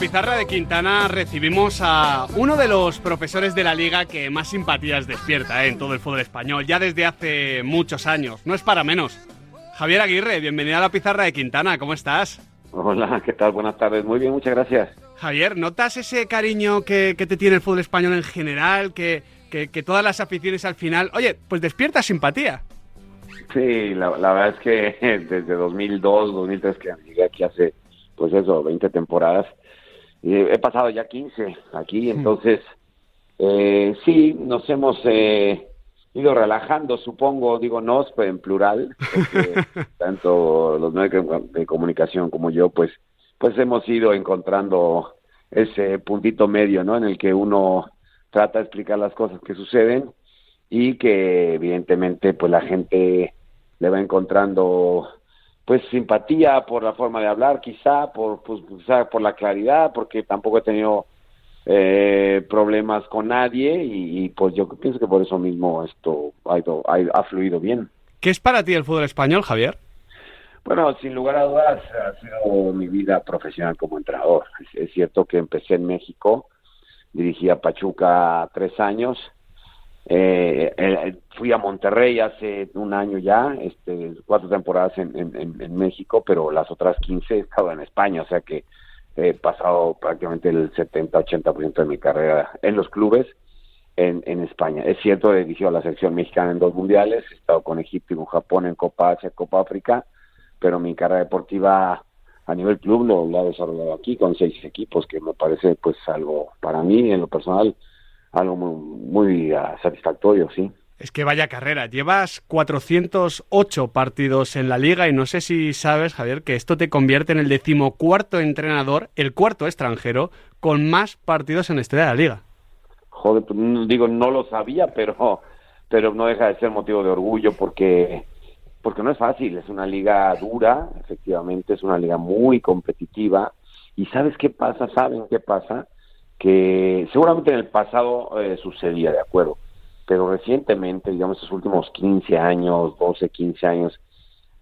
La pizarra de Quintana recibimos a uno de los profesores de la liga que más simpatías despierta ¿eh? en todo el fútbol español, ya desde hace muchos años. No es para menos. Javier Aguirre, bienvenido a la pizarra de Quintana, ¿cómo estás? Hola, ¿qué tal? Buenas tardes. Muy bien, muchas gracias. Javier, ¿notas ese cariño que, te tiene el fútbol español en general? Que, que, todas las aficiones al final, oye, pues despierta simpatía. Sí, la, verdad es que desde 2002, 2003 que llegué aquí hace pues eso, 20 temporadas. Y he pasado ya 15 aquí, entonces eh, sí, nos hemos eh, ido relajando, supongo, digo nos, pero en plural, porque tanto los medios de comunicación como yo, pues, pues hemos ido encontrando ese puntito medio, ¿no? En el que uno trata de explicar las cosas que suceden y que evidentemente pues la gente le va encontrando pues simpatía por la forma de hablar, quizá por pues, quizá por la claridad, porque tampoco he tenido eh, problemas con nadie y, pues yo pienso que por eso mismo esto ha, ha, fluido bien. ¿Qué es para ti el fútbol español, Javier? Bueno, sin lugar a dudas ha sido mi vida profesional como entrenador. Es, cierto que empecé en México, dirigí a Pachuca tres años, eh, eh, fui a Monterrey hace un año ya, este, cuatro temporadas en, México, pero las otras 15 he estado en España, o sea que he pasado prácticamente el 70-80% de mi carrera en los clubes en, en España. Es cierto, he dirigido a la selección mexicana en dos mundiales, he estado con Egipto y con Japón en Copa Asia, Copa África, pero mi carrera deportiva a nivel club lo, lo he desarrollado aquí con seis equipos, que me parece pues algo para mí en lo personal algo muy, ah, satisfactorio, sí. Es que vaya carrera, llevas 408 partidos en la liga y no sé si sabes, Javier, que esto te convierte en el decimocuarto entrenador, el cuarto extranjero, con más partidos en la historia de la liga. Joder, pues, digo, no lo sabía, pero, pero no deja de ser motivo de orgullo porque, porque no es fácil, es una liga dura, efectivamente, es una liga muy competitiva. ¿Y sabes qué pasa? ¿Saben qué pasa? Que seguramente en el pasado eh, sucedía, de acuerdo, pero recientemente, digamos, estos últimos 15 años, 12, 15 años,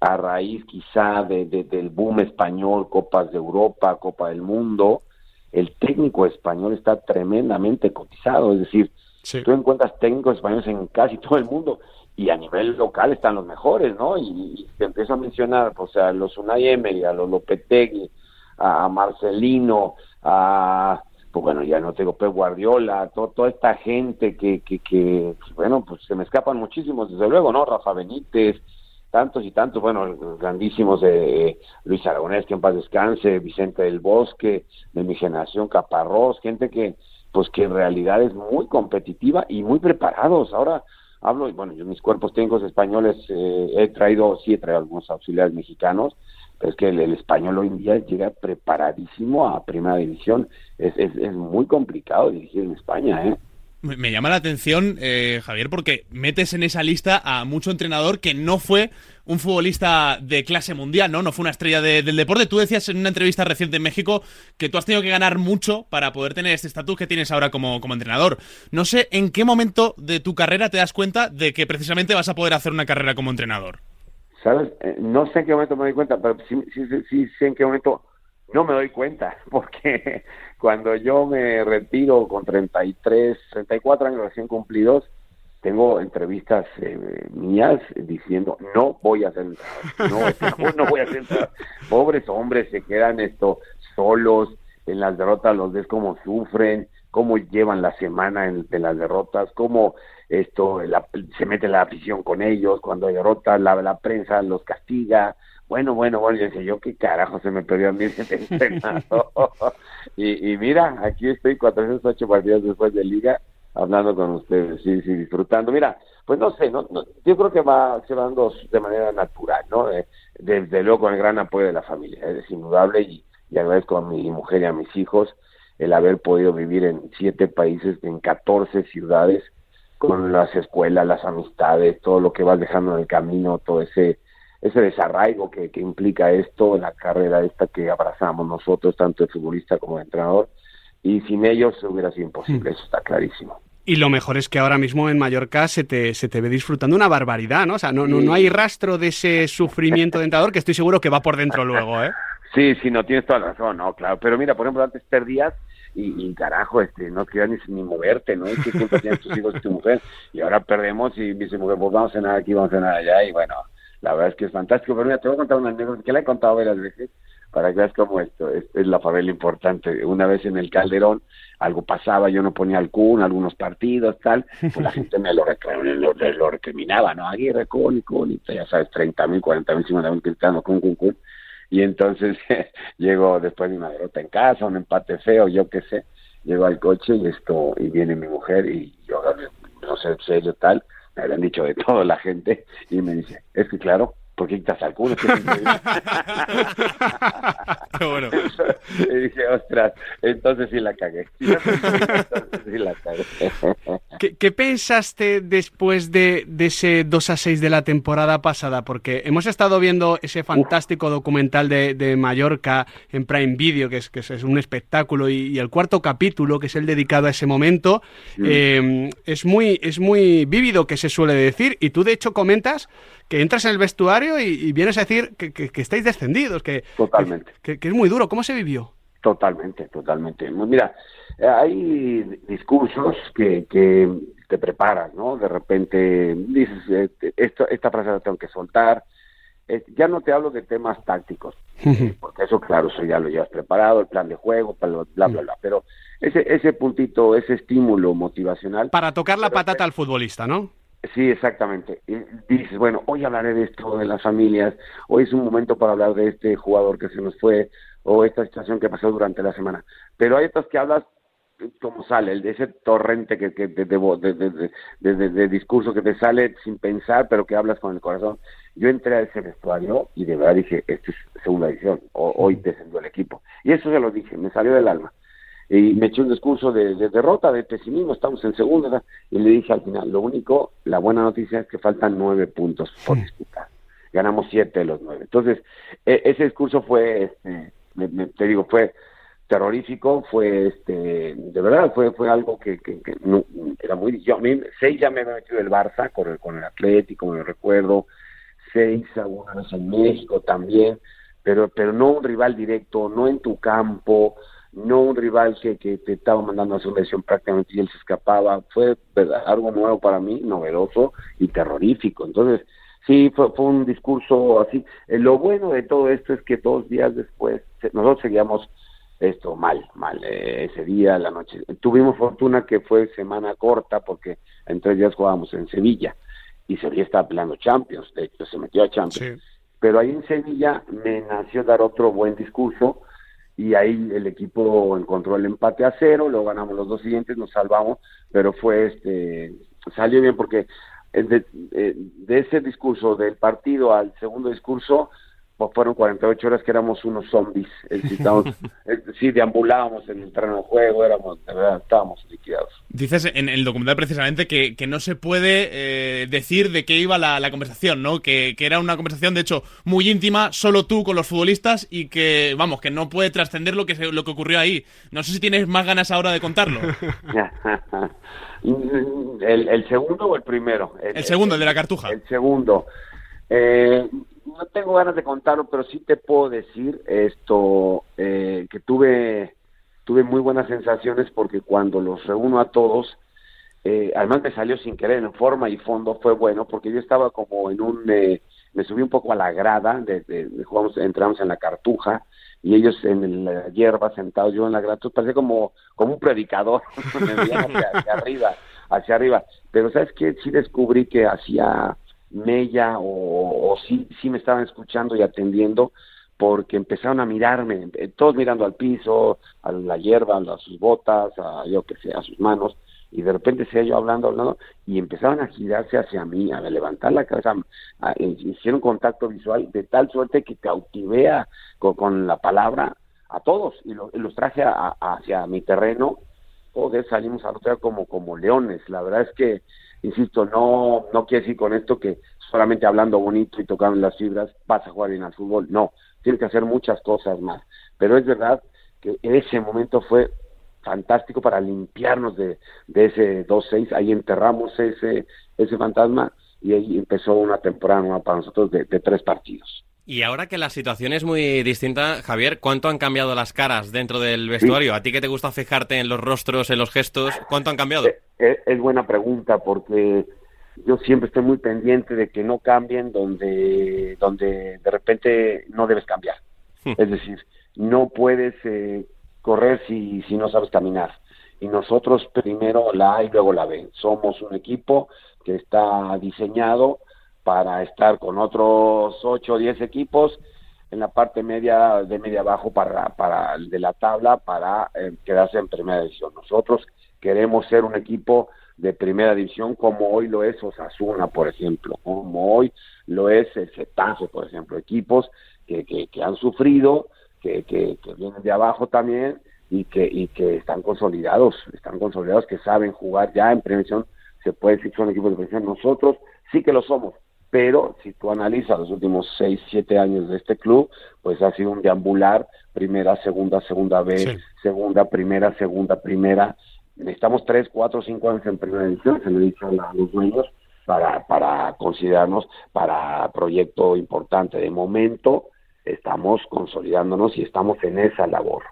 a raíz quizá de, del boom español, Copas de Europa, Copa del Mundo, el técnico español está tremendamente cotizado, es decir, tú encuentras técnicos españoles en casi todo el mundo y a nivel local están los mejores, ¿no? Y, te empiezo a mencionar, o sea, los Unai Emery, a los Lopetegui, a Marcelino, a pues bueno, ya no tengo Pep Guardiola, toda esta gente que, que, que, bueno, pues se me escapan muchísimos, desde luego, ¿no? Rafa Benítez, tantos y tantos, bueno, grandísimos de Luis Aragonés, que en paz descanse, Vicente del Bosque, de mi generación, Caparrós, gente que, pues que en realidad es muy competitiva y muy preparados. Ahora hablo, bueno, yo mis cuerpos técnicos españoles eh, he traído, sí he traído algunos auxiliares mexicanos, es que el, español hoy en día llega preparadísimo a primera división. Es, es, muy complicado dirigir en España, ¿eh? Me llama la atención, eh, Javier, porque metes en esa lista a mucho entrenador que no fue un futbolista de clase mundial, ¿no? No fue una estrella del deporte. Tú decías en una entrevista reciente en México que tú has tenido que ganar mucho para poder tener este estatus que tienes ahora como, como entrenador. No sé en qué momento de tu carrera te das cuenta de que precisamente vas a poder hacer una carrera como entrenador. ¿Sabes? Eh, no sé en qué momento me doy cuenta, pero sí, sí, sí, sé en qué momento no me doy cuenta, porque cuando yo me retiro con 33, 34 años recién cumplidos, tengo entrevistas eh, mías diciendo no voy a hacer no, no, voy a hacer pobres hombres se quedan esto solos en las derrotas los ves cómo sufren cómo llevan la semana en, de las derrotas cómo esto se mete la afición con ellos, cuando hay derrotas la, la prensa los castiga, bueno, bueno, bueno, yo decía, qué carajo se me perdió a mí ese y, y mira, aquí estoy 408 partidos después de liga hablando con ustedes, sí, sí, disfrutando. Mira, pues no sé, no, yo creo que va, se va dando de manera natural, ¿no? Eh, desde luego con el gran apoyo de la familia, es indudable y agradezco a mi mujer y a mis hijos el haber podido vivir en siete países, en 14 ciudades, con las escuelas, las amistades, todo lo que vas dejando en el camino, todo ese ese desarraigo que, que implica esto la carrera esta que abrazamos nosotros, tanto el futbolista como el entrenador, y sin ellos hubiera sido imposible, mm. eso está clarísimo. Y lo mejor es que ahora mismo en Mallorca se te, se te ve disfrutando una barbaridad, ¿no? O sea, no, no, no hay rastro de ese sufrimiento de entrenador que estoy seguro que va por dentro luego, ¿eh? Sí, sí, no tienes toda la razón, no, claro. Pero mira, por ejemplo, antes perdías y, carajo, este, no querías ni, moverte, ¿no? Y que siempre tienes tus hijos y tu mujer. Y ahora perdemos y dice mujer, pues vamos a cenar aquí, vamos a cenar allá. Y bueno, la verdad es que es fantástico. Pero mira, te voy a contar una anécdota que le he contado varias veces para que veas cómo esto es, la favela importante. Una vez en el Calderón, algo pasaba, yo no ponía al CUN, algunos partidos, tal, pues la gente me lo, lo, lo, recriminaba, ¿no? Aguirre, CUN y CUN, y ya sabes, 30 mil, 40 mil, 50 mil gritando CUN, CUN, CUN. Y entonces llego después de una derrota en casa, un empate feo, yo qué sé, llego al coche y esto, y viene mi mujer y yo no sé, serio tal, me habían dicho de todo la gente y me dice, es que claro, ¿por qué quitas al culo? Qué bueno. y dije, ostras, entonces sí la cagué. Entonces sí la cagué. ¿Qué, pensaste después de, ese 2 a 6 de la temporada pasada? Porque hemos estado viendo ese fantástico documental de, Mallorca en Prime Video, que es, que es un espectáculo, y, el cuarto capítulo, que es el dedicado a ese momento, mm. eh, es, muy, es muy vívido, que se suele decir, y tú de hecho comentas que entras en el vestuario y, vienes a decir que, que, estáis descendidos, que, totalmente. Que, es muy duro. ¿Cómo se vivió? Totalmente, totalmente. Mira, hay discursos que, que te preparas, ¿no? De repente dices, este, esto, esta frase la tengo que soltar. Ya no te hablo de temas tácticos, porque eso, claro, eso ya lo llevas preparado, el plan de juego, bla, bla, bla, bla. Pero ese, ese puntito, ese estímulo motivacional. Para tocar la patata al futbolista, ¿no? Sí, exactamente. Y dices, bueno, hoy hablaré de esto, de las familias, hoy es un momento para hablar de este jugador que se nos fue, o esta situación que pasó durante la semana. Pero hay otras que hablas como sale, el de ese torrente que, que de, de, de, discurso que te sale sin pensar, pero que hablas con el corazón. Yo entré a ese vestuario y de verdad dije, esta es segunda edición, hoy descendió el equipo. Y eso se lo dije, me salió del alma y me eché un discurso de, derrota, de pesimismo, estamos en segunda, y le dije al final, lo único, la buena noticia es que faltan nueve puntos por disputar. Ganamos siete de los nueve. Entonces, e, ese discurso fue, este, te digo, fue terrorífico, fue, este, de verdad, fue, fue algo que, que, no, era muy, yo a mí, seis ya me había metido el Barça con el, con el Atlético, me recuerdo, seis alguna vez en México también, pero, pero no un rival directo, no en tu campo, no un rival que, que te estaba mandando a su lesión prácticamente y él se escapaba. Fue algo nuevo para mí, novedoso y terrorífico. Entonces, sí, fue, fue un discurso así. Eh, lo bueno de todo esto es que dos días después, nosotros seguíamos esto mal, mal, eh, ese día, la noche. Tuvimos fortuna que fue semana corta porque en tres días jugábamos en Sevilla y Sevilla estaba peleando Champions, de hecho se metió a Champions. Pero ahí en Sevilla me nació dar otro buen discurso y ahí el equipo encontró el empate a cero, luego ganamos los dos siguientes, nos salvamos, pero fue este, salió bien porque eh, de, eh, de ese discurso del partido al segundo discurso pues fueron 48 horas que éramos unos zombies, sí, deambulábamos en el terreno de juego, éramos, de verdad, estábamos liquidados. Dices en el documental precisamente que, que no se puede eh, decir de qué iba la, conversación, ¿no? Que, que, era una conversación, de hecho, muy íntima, solo tú con los futbolistas y que, vamos, que no puede trascender lo que, lo que ocurrió ahí. No sé si tienes más ganas ahora de contarlo. ¿El, ¿El, segundo o el primero? El, segundo, el de la cartuja. El segundo. Eh, no tengo ganas de contarlo, pero sí te puedo decir esto, eh, que tuve, tuve muy buenas sensaciones porque cuando los reúno a todos, eh, además me salió sin querer en forma y fondo, fue bueno porque yo estaba como en un, eh, me subí un poco a la grada, de, jugamos, entramos en la cartuja y ellos en la hierba sentados, yo en la grada, parecía como, como un predicador, hacia, arriba, hacia arriba, pero sabes qué, sí descubrí que hacía mella o, sí, sí me estaban escuchando y atendiendo porque empezaron a mirarme, eh, todos mirando al piso, a la hierba, a sus botas, a yo que sé, a sus manos, y de repente se yo hablando, hablando, y empezaron a girarse hacia mí, a levantar la cabeza, eh, hicieron contacto visual de tal suerte que cautivé con, la palabra a todos y, los traje hacia mi terreno, todos salimos a luchar como, como leones, la verdad es que insisto, no, no quiere decir con esto que solamente hablando bonito y tocando las fibras vas a jugar bien al fútbol, no, tiene que hacer muchas cosas más, pero es verdad que ese momento fue fantástico para limpiarnos de, de ese 2-6, ahí enterramos ese, ese fantasma y ahí empezó una temporada nueva para nosotros de, tres partidos. Y ahora que la situación es muy distinta, Javier, ¿cuánto han cambiado las caras dentro del vestuario? ¿A ti que te gusta fijarte en los rostros, en los gestos? ¿Cuánto han cambiado? Eh, eh, es, buena pregunta porque yo siempre estoy muy pendiente de que no cambien donde, donde de repente no debes cambiar. Hmm. Es decir, no puedes eh, correr si, si no sabes caminar. Y nosotros primero la A y luego la B. Somos un equipo que está diseñado para estar con otros 8 o 10 equipos en la parte media de media abajo para, para de la tabla para eh, quedarse en primera división. Nosotros queremos ser un equipo de primera división como hoy lo es Osasuna, por ejemplo, como hoy lo es el Cetazo, por ejemplo, equipos que, que, han sufrido, que, que, vienen de abajo también y que, y que están consolidados, están consolidados, que saben jugar ya en prevención, se puede decir que son equipos de prevención. Nosotros sí que lo somos, pero si tú analizas los últimos 6, 7 años de este club, pues ha sido un deambular, primera, segunda, segunda B, segunda, primera, segunda, primera. Necesitamos 3, 4, 5 años en primera edición, se lo he dicho a los dueños, para, para considerarnos para proyecto importante. De momento estamos consolidándonos y estamos en esa labor.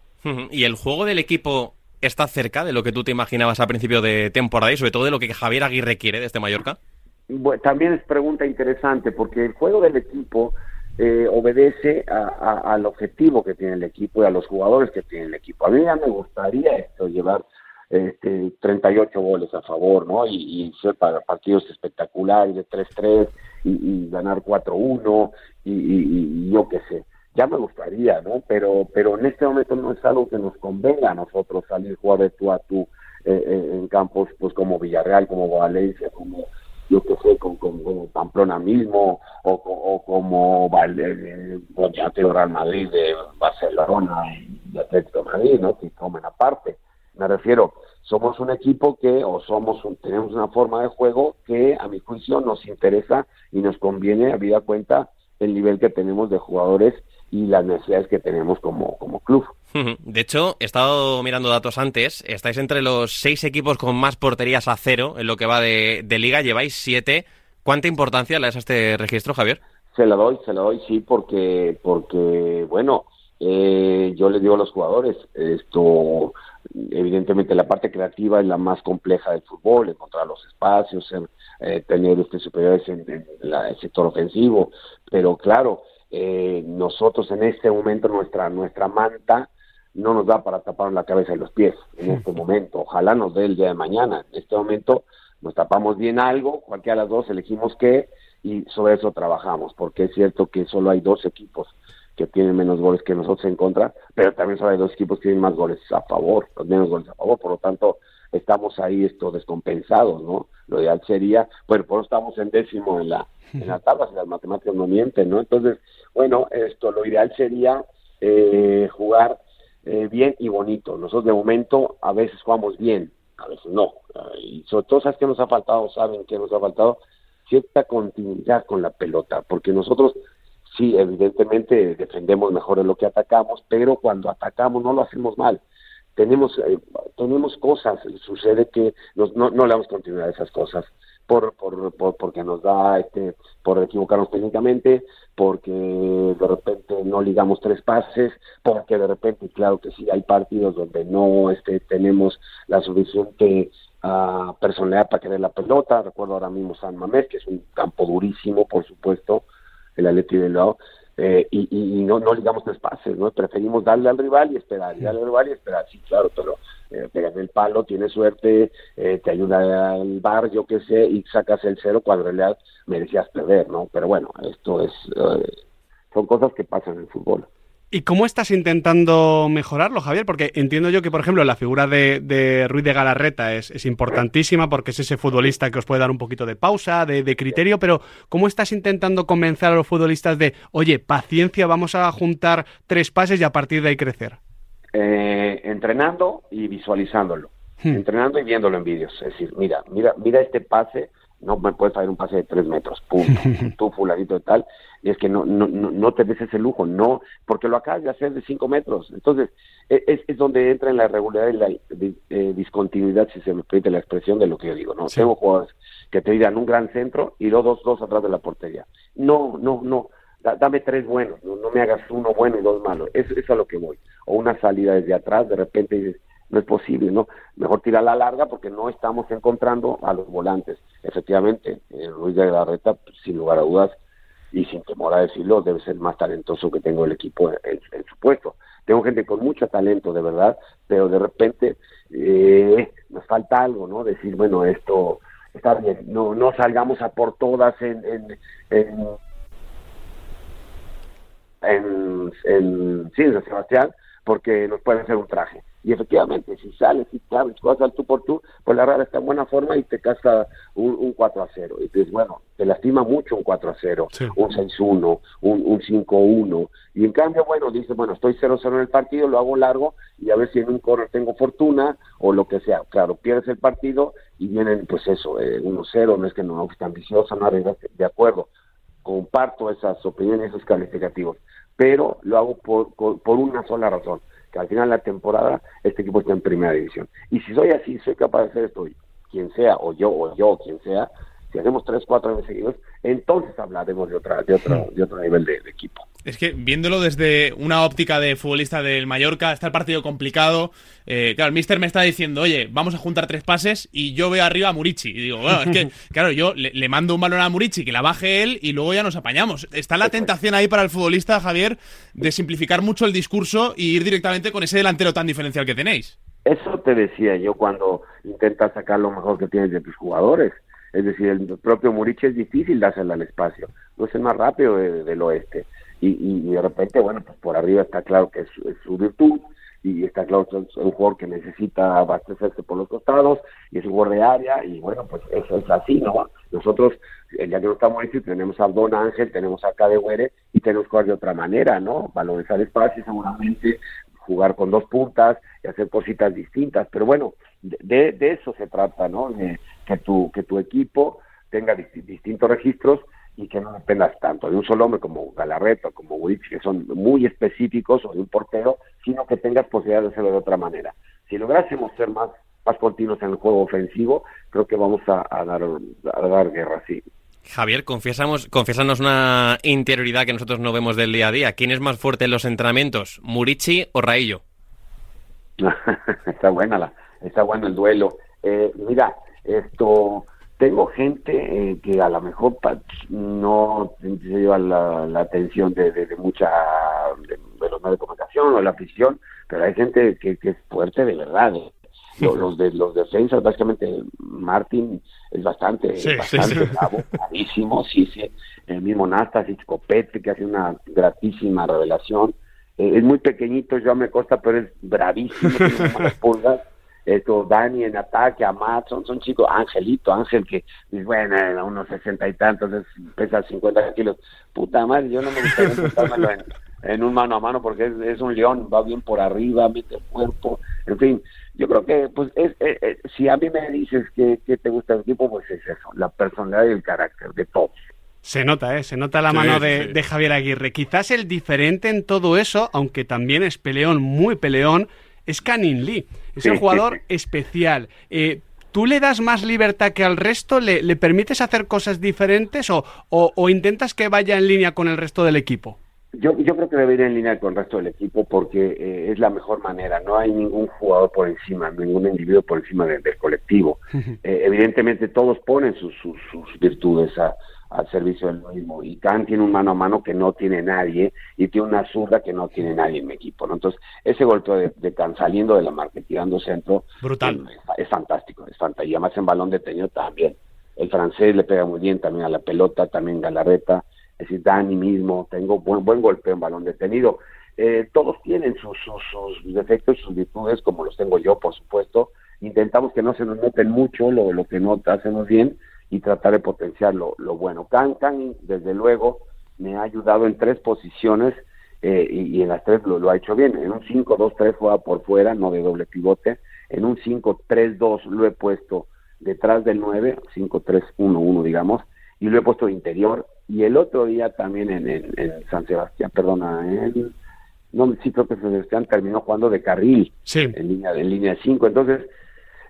¿Y el juego del equipo está cerca de lo que tú te imaginabas a principio de temporada y sobre todo de lo que Javier Aguirre quiere de este Mallorca? también es pregunta interesante porque el juego del equipo eh, obedece al objetivo que tiene el equipo y a los jugadores que tiene el equipo. A mí ya me gustaría esto, llevar este, 38 goles a favor, ¿no? Y, ser para partidos espectaculares de 3-3 y, ganar 4-1 y, y, yo qué sé. Ya me gustaría, ¿no? Pero, pero en este momento no es algo que nos convenga a nosotros salir a jugar de tú a tú eh, eh, en campos pues como Villarreal, como Valencia, como yo que sé, con, con, Pamplona mismo, o, como el Real Madrid de Barcelona de Atlético Madrid, ¿no? Que comen aparte. Me refiero, somos un equipo que, o somos tenemos una forma de juego que a mi juicio nos interesa y nos conviene, a vida cuenta, el nivel que tenemos de jugadores y las necesidades que tenemos como, como club. De hecho, he estado mirando datos antes. Estáis entre los seis equipos con más porterías a cero en lo que va de, liga. Lleváis siete. ¿Cuánta importancia le das a este registro, Javier? Se la doy, se la doy, sí, porque, porque bueno, eh, yo le digo a los jugadores, esto, evidentemente la parte creativa es la más compleja del fútbol, encontrar los espacios, eh, tener este superiores en, el sector ofensivo, pero claro, eh, nosotros en este momento nuestra nuestra manta no nos da para tapar la cabeza y los pies en este momento. Ojalá nos dé el día de mañana. En este momento nos tapamos bien algo, cualquiera de las dos elegimos qué y sobre eso trabajamos, porque es cierto que solo hay dos equipos que tienen menos goles que nosotros en contra, pero también solo hay dos equipos que tienen más goles a favor, los menos goles a favor, por lo tanto estamos ahí esto descompensados, ¿no? Lo ideal sería, bueno, por eso estamos en décimo en la en la tabla, si las matemáticas no mienten, ¿no? Entonces, bueno, esto lo ideal sería eh, jugar eh, bien y bonito. Nosotros de momento a veces jugamos bien, a veces no. Y sobre todo, ¿sabes qué nos ha faltado? ¿Saben qué nos ha faltado? Cierta continuidad con la pelota, porque nosotros sí, evidentemente defendemos mejor de lo que atacamos, pero cuando atacamos no lo hacemos mal. Tenemos, eh, tenemos cosas, sucede que no, no le damos continuidad a esas cosas por, por, porque nos da este por equivocarnos técnicamente, porque de repente no ligamos tres pases, porque de repente, claro que sí, hay partidos donde no este, tenemos la suficiente uh, personalidad para querer la pelota. Recuerdo ahora mismo San Mamés, que es un campo durísimo, por supuesto, el Atleti de Lado, eh, y, y, no, no ligamos tres pases, ¿no? Preferimos darle al rival y esperar, y darle al rival y esperar, sí, claro, pero eh, pegas el palo, tienes suerte, eh, te ayuda al bar, yo qué sé, y sacas el cero cuando en realidad merecías perder, ¿no? Pero bueno, esto es, eh, son cosas que pasan en el fútbol. ¿Y cómo estás intentando mejorarlo, Javier? Porque entiendo yo que, por ejemplo, la figura de, de Ruiz de Galarreta es, importantísima porque es ese futbolista que os puede dar un poquito de pausa, de, de, criterio, pero ¿cómo estás intentando convencer a los futbolistas de, oye, paciencia, vamos a juntar tres pases y a partir de ahí crecer? Eh, entrenando y visualizándolo, hmm. entrenando y viéndolo en vídeos. Es decir, mira, mira, mira este pase, no me puedes hacer un pase de tres metros, pum, tú fulanito de tal, y es que no, no, no, te des ese lujo, no, porque lo acabas de hacer de cinco metros. Entonces, e, es, es donde entra en la regularidad y la eh, discontinuidad, si se me permite la expresión de lo que yo digo, ¿no? Tengo jugadores que te dirán un gran centro y luego dos, dos atrás de la portería. No, no, no, dame tres buenos, no, me hagas uno bueno y dos malos, eso, es a lo que voy. O una salida desde atrás, de repente dices, no es posible, ¿no? Mejor tirar la larga porque no estamos encontrando a los volantes. Efectivamente, eh, de la Reta, pues, sin lugar a dudas, y sin temor a decirlo, debe ser más talentoso que tengo el equipo en, su puesto. Tengo gente con mucho talento, de verdad, pero de repente eh, nos falta algo, ¿no? Decir, bueno, esto está bien, no, no salgamos a por todas en, en, en en Sebastián, porque nos puede hacer un traje. Y efectivamente, si sales y te abres cosas al tú por tú, pues la rara está en buena forma y te casca un, un 4 a 0. Y dices, bueno, te lastima mucho un 4 a 0, un 6-1, un, un 5-1. Y en cambio, bueno, dice, bueno, estoy 0-0 en el partido, lo hago largo y a ver si en un corner tengo fortuna o lo que sea. Claro, pierdes el partido y vienen, pues eso, eh, 1-0, no es que no es ambiciosa, no arreglaste, de acuerdo. Comparto esas opiniones, esos calificativos, pero lo hago por, por una sola razón al final de la temporada este equipo está en primera división. Y si soy así, soy capaz de hacer esto, quien sea, o yo, o yo, quien sea, si hacemos tres, cuatro años seguidos, entonces hablaremos de otra, de otro, de otro nivel de equipo. Es que viéndolo desde una óptica de futbolista del Mallorca, está el partido complicado. Eh, claro, el mister me está diciendo, oye, vamos a juntar tres pases y yo veo arriba a Murici. Y digo, bueno, es que, claro, yo le, mando un balón a Murici, que la baje él y luego ya nos apañamos. Está la tentación ahí para el futbolista, Javier, de simplificar mucho el discurso y ir directamente con ese delantero tan diferencial que tenéis. Eso te decía yo cuando intentas sacar lo mejor que tienes de tus jugadores. Es decir, el propio Murici es difícil dársela al espacio. No es el más rápido del oeste y, y, de repente, bueno, pues por arriba está claro que es, su virtud y está claro que es un jugador que necesita abastecerse por los costados y es un jugador de área y bueno, pues eso es así, ¿no? Nosotros, ya que no estamos ahí, tenemos a Don Ángel, tenemos a Cadewere y tenemos que jugar de otra manera, ¿no? Valorizar espacio seguramente, jugar con dos puntas y hacer cositas distintas, pero bueno, de, de eso se trata, ¿no? que, tu, que tu equipo tenga distintos registros y que no dependas tanto de un solo hombre como Galarreta, como Wix, que son muy específicos, o de un portero, sino que tengas posibilidad de hacerlo de otra manera. Si lográsemos ser más, más continuos en el juego ofensivo, creo que vamos a, dar, a dar guerra, sí. Javier, confiesamos, confiesanos una interioridad que nosotros no vemos del día a día. ¿Quién es más fuerte en los entrenamientos, Murici o Raillo? está buena la, está bueno el duelo. Eh, mira, esto tengo gente eh, que a lo mejor no se lleva la, atención de, de, mucha de, los medios de comunicación o la afición, pero hay gente que, es fuerte de verdad. ¿eh? Los, de los defensas, básicamente Martín es bastante, bastante bravo, bravísimo, sí, sí. El mismo Nastas Copete, que hace una gratísima revelación. Eh, es muy pequeñito, yo me costa, pero es bravísimo, tiene pulgas esto, Dani en ataque, a Matt, son, son chicos, Angelito, Ángel que, bueno, a unos sesenta y tantos, pesa 50 kilos, puta madre, yo no me gustaría en, en un mano a mano porque es, un león, va bien por arriba, mete el cuerpo, en fin, yo creo que, pues, es, si a mí me dices que, te gusta el equipo, pues es eso, la personalidad y el carácter de todos. Se nota, ¿eh? Se nota la mano de, de, Javier Aguirre. Quizás el diferente en todo eso, aunque también es peleón, muy peleón, es Canin Lee. Es un jugador especial. Eh, ¿Tú le das más libertad que al resto? ¿Le, le permites hacer cosas diferentes o, o, intentas que vaya en línea con el resto del equipo? Yo, yo creo que debe ir en línea con el resto del equipo porque eh, es la mejor manera. No hay ningún jugador por encima, ningún individuo por encima del colectivo. Eh, evidentemente todos ponen sus, sus, sus virtudes a, al servicio del mismo. Y Khan tiene un mano a mano que no tiene nadie y tiene una zurda que no tiene nadie en mi equipo. ¿no? Entonces, ese golpe de, de Khan saliendo de la marca, tirando centro, brutal. Es, fantástico, es fantástico. Y además en balón detenido también. El francés le pega muy bien también a la pelota, también Galarreta. Es decir, Dani mismo, tengo buen, buen golpe en balón detenido. Eh, todos tienen sus, sus, defectos y sus virtudes, como los tengo yo, por supuesto. Intentamos que no se nos noten mucho lo, lo que no hacemos bien, y tratar de potenciar lo, bueno. Can, Can, desde luego, me ha ayudado en tres posiciones eh, y, en las tres lo, ha hecho bien. En un 5-2-3 juega por fuera, no de doble pivote. En un 5-3-2 lo he puesto detrás del 9, 5-3-1-1, digamos, y lo he puesto de interior. Y el otro día también en, en, San Sebastián, perdona, en, no, sí creo que San Sebastián terminó jugando de carril en línea en línea 5. Entonces,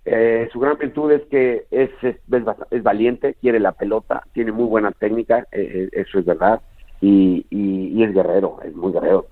eh, su gran virtud es que es, es, valiente, quiere la pelota, tiene muy buena técnica, eh, eh, eso es verdad. y, y, es guerrero, es muy guerrero.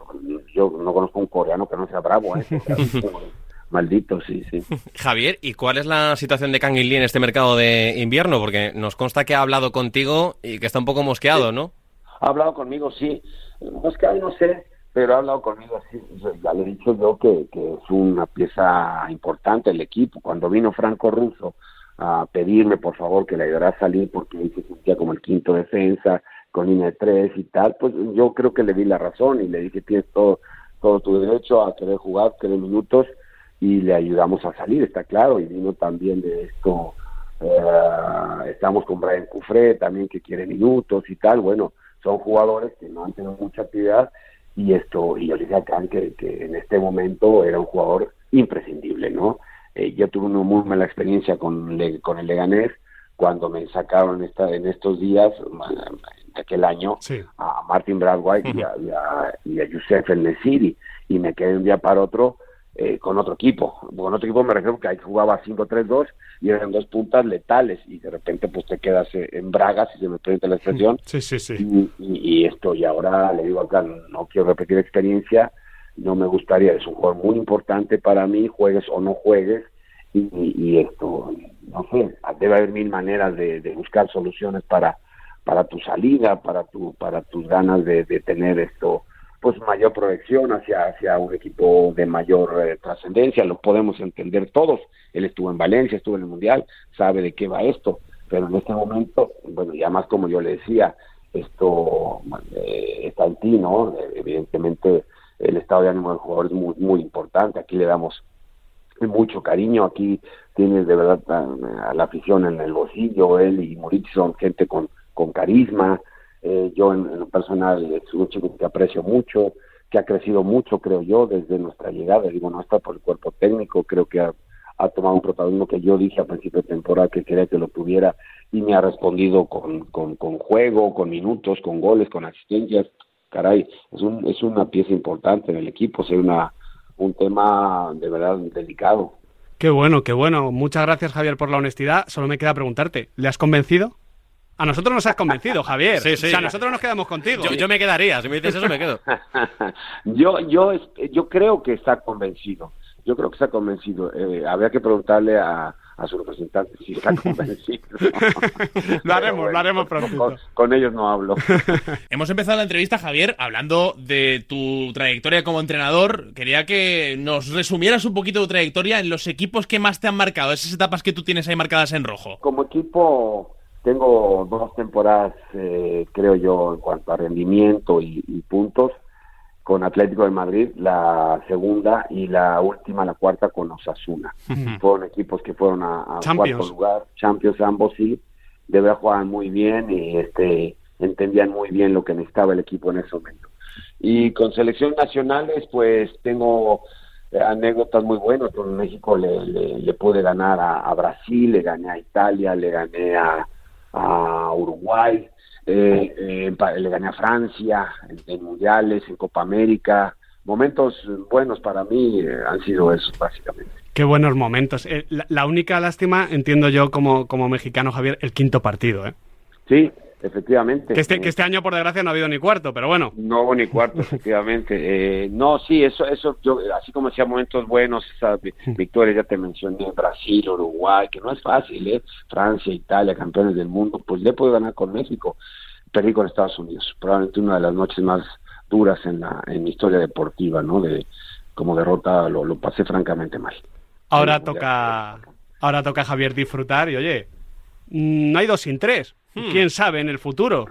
Yo no conozco un coreano que no sea bravo, ¿eh? Maldito, sí, sí. Javier, ¿y cuál es la situación de Kang Lee en este mercado de invierno? Porque nos consta que ha hablado contigo y que está un poco mosqueado, ¿no? Ha hablado conmigo, sí. Mosqueado no sé, pero ha hablado conmigo así. Ya le he dicho yo que, que es una pieza importante el equipo. Cuando vino Franco Russo a pedirme, por favor, que le ayudara a salir porque él se sentía como el quinto defensa, con línea de tres y tal, pues yo creo que le di la razón y le dije, tienes todo, todo tu derecho a querer jugar, querer minutos y le ayudamos a salir, está claro, y vino también de esto, eh, estamos con Brian Cufré también que quiere minutos y tal, bueno, son jugadores que no han tenido mucha actividad y esto, y yo le dije a Khan que, que en este momento era un jugador imprescindible, ¿no? Eh, yo tuve una muy mala experiencia con, con el Leganés, cuando me sacaron esta, en estos días, de aquel año, a Martin Bradway y, a, y, a, Youssef El Nesiri, y me quedé un día para otro eh, con otro equipo. Con otro equipo me refiero que ahí jugaba 5-3-2 y eran dos puntas letales, y de repente pues te quedas eh, en bragas, si se me permite la expresión. Sí, sí, sí. Y, y, esto, y ahora le digo acá, no quiero repetir experiencia, no me gustaría, es un juego muy importante para mí, juegues o no juegues, y, y esto, no sé, debe haber mil maneras de, buscar soluciones para, para tu salida, para tu, para tus ganas de, tener esto, pues mayor proyección hacia, hacia un equipo de mayor eh, trascendencia, lo podemos entender todos. Él estuvo en Valencia, estuvo en el Mundial, sabe de qué va esto, pero en este momento, bueno, ya más como yo le decía, esto eh, está en ti, ¿no? Evidentemente el estado de ánimo del jugador es muy, muy importante, aquí le damos mucho cariño, aquí tienes de verdad a, la afición en el bolsillo, él y Moritz son gente con, con carisma, eh, yo en, lo personal es un chico que aprecio mucho, que ha crecido mucho, creo yo, desde nuestra llegada, digo, no está por el cuerpo técnico, creo que ha, tomado un protagonismo que yo dije a principio de temporada que quería que lo tuviera y me ha respondido con, con, con juego, con minutos, con goles, con asistencias, caray, es, un, es una pieza importante en el equipo, es una, un tema de verdad delicado. Qué bueno, qué bueno. Muchas gracias, Javier, por la honestidad. Solo me queda preguntarte, ¿le has convencido? A nosotros nos has convencido, Javier. Sí, sí. O sea, nosotros nos quedamos contigo. Yo, me quedaría. Si me dices eso, me quedo. yo, yo, yo creo que está convencido. Yo creo que está convencido. Eh, habría que preguntarle a, a su representante si está convencido. lo haremos, lo haremos pronto. Con, ellos no hablo. Hemos empezado la entrevista, Javier, hablando de tu trayectoria como entrenador. Quería que nos resumieras un poquito tu trayectoria en los equipos que más te han marcado, esas etapas que tú tienes ahí marcadas en rojo. Como equipo tengo dos temporadas, eh, creo yo, en cuanto a rendimiento y puntos con Atlético de Madrid, la segunda y la última, la cuarta con Osasuna. Fueron equipos que fueron a, cuarto lugar, Champions ambos sí, de verdad jugaban muy bien y este entendían muy bien lo que necesitaba el equipo en ese momento. Y con selecciones nacionales, pues tengo anécdotas muy buenas. Con México le, le, pude ganar a, Brasil, le gané a Italia, le gané a, a Uruguay, eh, eh, le gané a Francia en, mundiales, en Copa América. Momentos buenos para mí eh, han sido esos, básicamente. Qué buenos momentos. Eh, la, única lástima, entiendo yo como, como mexicano, Javier, el quinto partido. ¿eh? Sí, efectivamente. Que este, que este año, por desgracia, no ha habido ni cuarto, pero bueno. No hubo ni cuarto, efectivamente. Eh, no, sí, eso, eso, yo, así como decía momentos buenos, esas victorias, ya te mencioné, Brasil, Uruguay, que no es fácil, ¿eh? Francia, Italia, campeones del mundo, pues le puedo ganar con México. Perdí con Estados Unidos, probablemente una de las noches más duras en la en mi historia deportiva, ¿no? De como derrota lo, lo pasé francamente mal. Ahora toca, ahora toca Javier disfrutar y oye, no hay dos sin tres. Hmm. ¿Quién sabe en el futuro?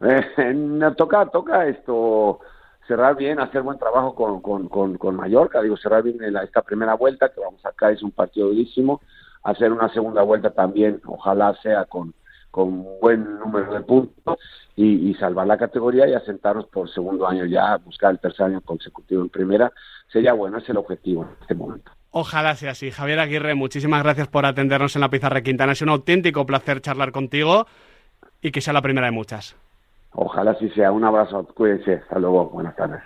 Eh, toca, toca esto cerrar bien, hacer buen trabajo con, con, con, Mallorca, digo, cerrar bien esta primera vuelta, que vamos acá, es un partido durísimo, hacer una segunda vuelta también, ojalá sea con, con buen número de puntos y, salvar la categoría y asentarnos por segundo año ya, buscar el tercer año consecutivo en primera, sería bueno, es el objetivo en este momento. Ojalá sea así. Javier Aguirre, muchísimas gracias por atendernos en la Pizarra Quintana. Es un auténtico placer charlar contigo y que sea la primera de muchas. Ojalá sí sea. Un abrazo. Cuídense. Hasta luego. Buenas tardes.